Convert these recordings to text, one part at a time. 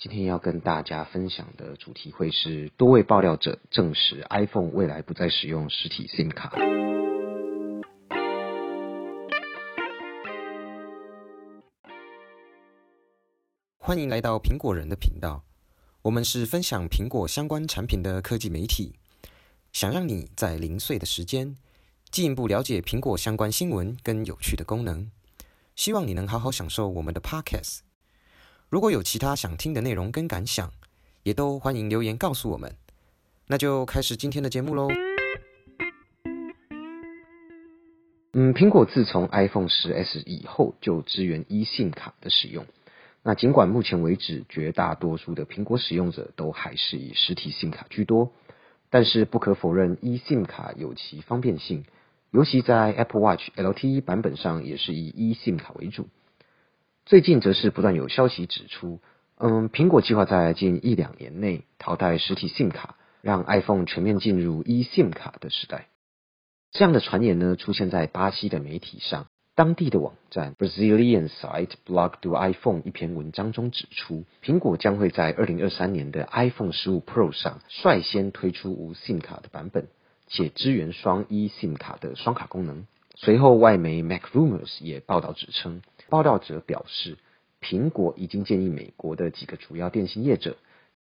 今天要跟大家分享的主题会是多位爆料者证实 iPhone 未来不再使用实体 SIM 卡。欢迎来到苹果人的频道，我们是分享苹果相关产品的科技媒体，想让你在零碎的时间进一步了解苹果相关新闻跟有趣的功能。希望你能好好享受我们的 Podcast。如果有其他想听的内容跟感想，也都欢迎留言告诉我们。那就开始今天的节目喽。嗯，苹果自从 iPhone 10s 以后就支援 eSIM 卡的使用。那尽管目前为止绝大多数的苹果使用者都还是以实体 SIM 卡居多，但是不可否认 eSIM 卡有其方便性，尤其在 Apple Watch LTE 版本上也是以 eSIM 卡为主。最近则是不断有消息指出，嗯，苹果计划在近一两年内淘汰实体 SIM 卡，让 iPhone 全面进入 eSIM 卡的时代。这样的传言呢，出现在巴西的媒体上，当地的网站 Brazilian site Blog do iPhone 一篇文章中指出，苹果将会在二零二三年的 iPhone 十五 Pro 上率先推出无 SIM 卡的版本，且支援双 eSIM 卡的双卡功能。随后，外媒 MacRumors 也报道指称。报道者表示，苹果已经建议美国的几个主要电信业者，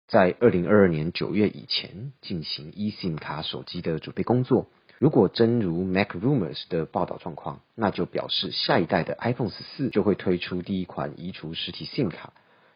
在二零二二年九月以前进行 eSIM 卡手机的准备工作。如果真如 Mac Rumors 的报道状况，那就表示下一代的 iPhone 十四就会推出第一款移除实体 SIM 卡、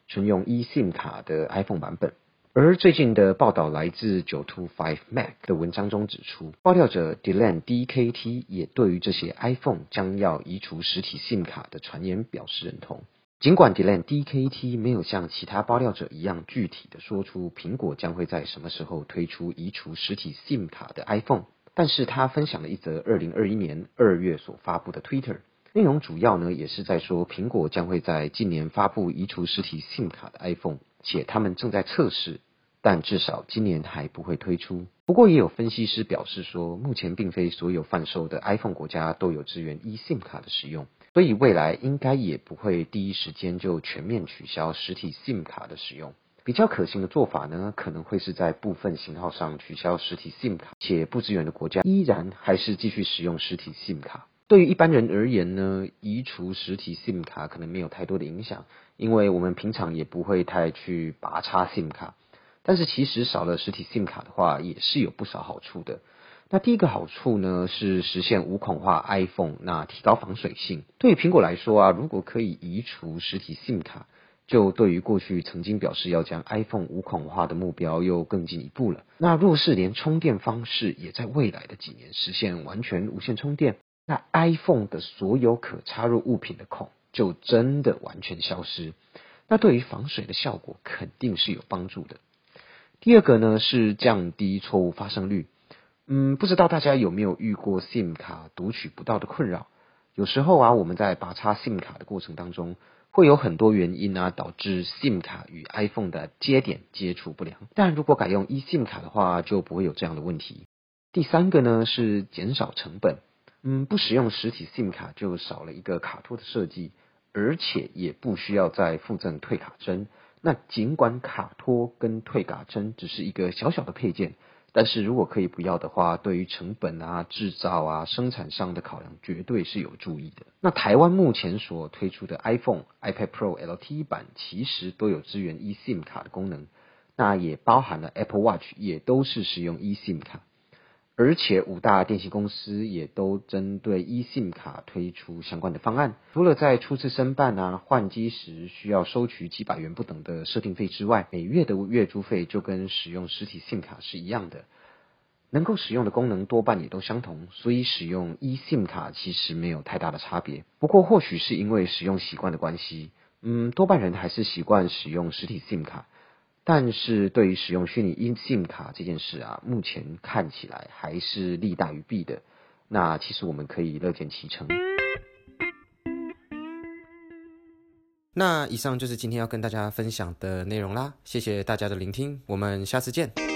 纯用 eSIM 卡的 iPhone 版本。而最近的报道来自九 to Five Mac 的文章中指出，爆料者 Dylan DKT 也对于这些 iPhone 将要移除实体 SIM 卡的传言表示认同。尽管 Dylan DKT 没有像其他爆料者一样具体的说出苹果将会在什么时候推出移除实体 SIM 卡的 iPhone，但是他分享了一则二零二一年二月所发布的 Twitter，内容主要呢也是在说苹果将会在近年发布移除实体 SIM 卡的 iPhone。且他们正在测试，但至少今年还不会推出。不过也有分析师表示说，目前并非所有贩售的 iPhone 国家都有支援 eSIM 卡的使用，所以未来应该也不会第一时间就全面取消实体 SIM 卡的使用。比较可行的做法呢，可能会是在部分型号上取消实体 SIM 卡，且不支援的国家依然还是继续使用实体 SIM 卡。对于一般人而言呢，移除实体 SIM 卡可能没有太多的影响，因为我们平常也不会太去拔插 SIM 卡。但是其实少了实体 SIM 卡的话，也是有不少好处的。那第一个好处呢，是实现无孔化 iPhone，那提高防水性。对于苹果来说啊，如果可以移除实体 SIM 卡，就对于过去曾经表示要将 iPhone 无孔化的目标又更进一步了。那若是连充电方式也在未来的几年实现完全无线充电，那 iPhone 的所有可插入物品的孔就真的完全消失，那对于防水的效果肯定是有帮助的。第二个呢是降低错误发生率。嗯，不知道大家有没有遇过 SIM 卡读取不到的困扰？有时候啊，我们在拔插 SIM 卡的过程当中，会有很多原因啊导致 SIM 卡与 iPhone 的接点接触不良。但如果改用 eSIM 卡的话，就不会有这样的问题。第三个呢是减少成本。嗯，不使用实体 SIM 卡就少了一个卡托的设计，而且也不需要再附赠退卡针。那尽管卡托跟退卡针只是一个小小的配件，但是如果可以不要的话，对于成本啊、制造啊、生产商的考量绝对是有注意的。那台湾目前所推出的 iPhone、iPad Pro LTE 版其实都有支援 eSIM 卡的功能，那也包含了 Apple Watch 也都是使用 eSIM 卡。而且五大电信公司也都针对 eSIM 卡推出相关的方案，除了在初次申办啊换机时需要收取几百元不等的设定费之外，每月的月租费就跟使用实体 SIM 卡是一样的，能够使用的功能多半也都相同，所以使用 eSIM 卡其实没有太大的差别。不过或许是因为使用习惯的关系，嗯，多半人还是习惯使用实体 SIM 卡。但是对于使用虚拟 SIM 卡这件事啊，目前看起来还是利大于弊的。那其实我们可以乐见其成。那以上就是今天要跟大家分享的内容啦，谢谢大家的聆听，我们下次见。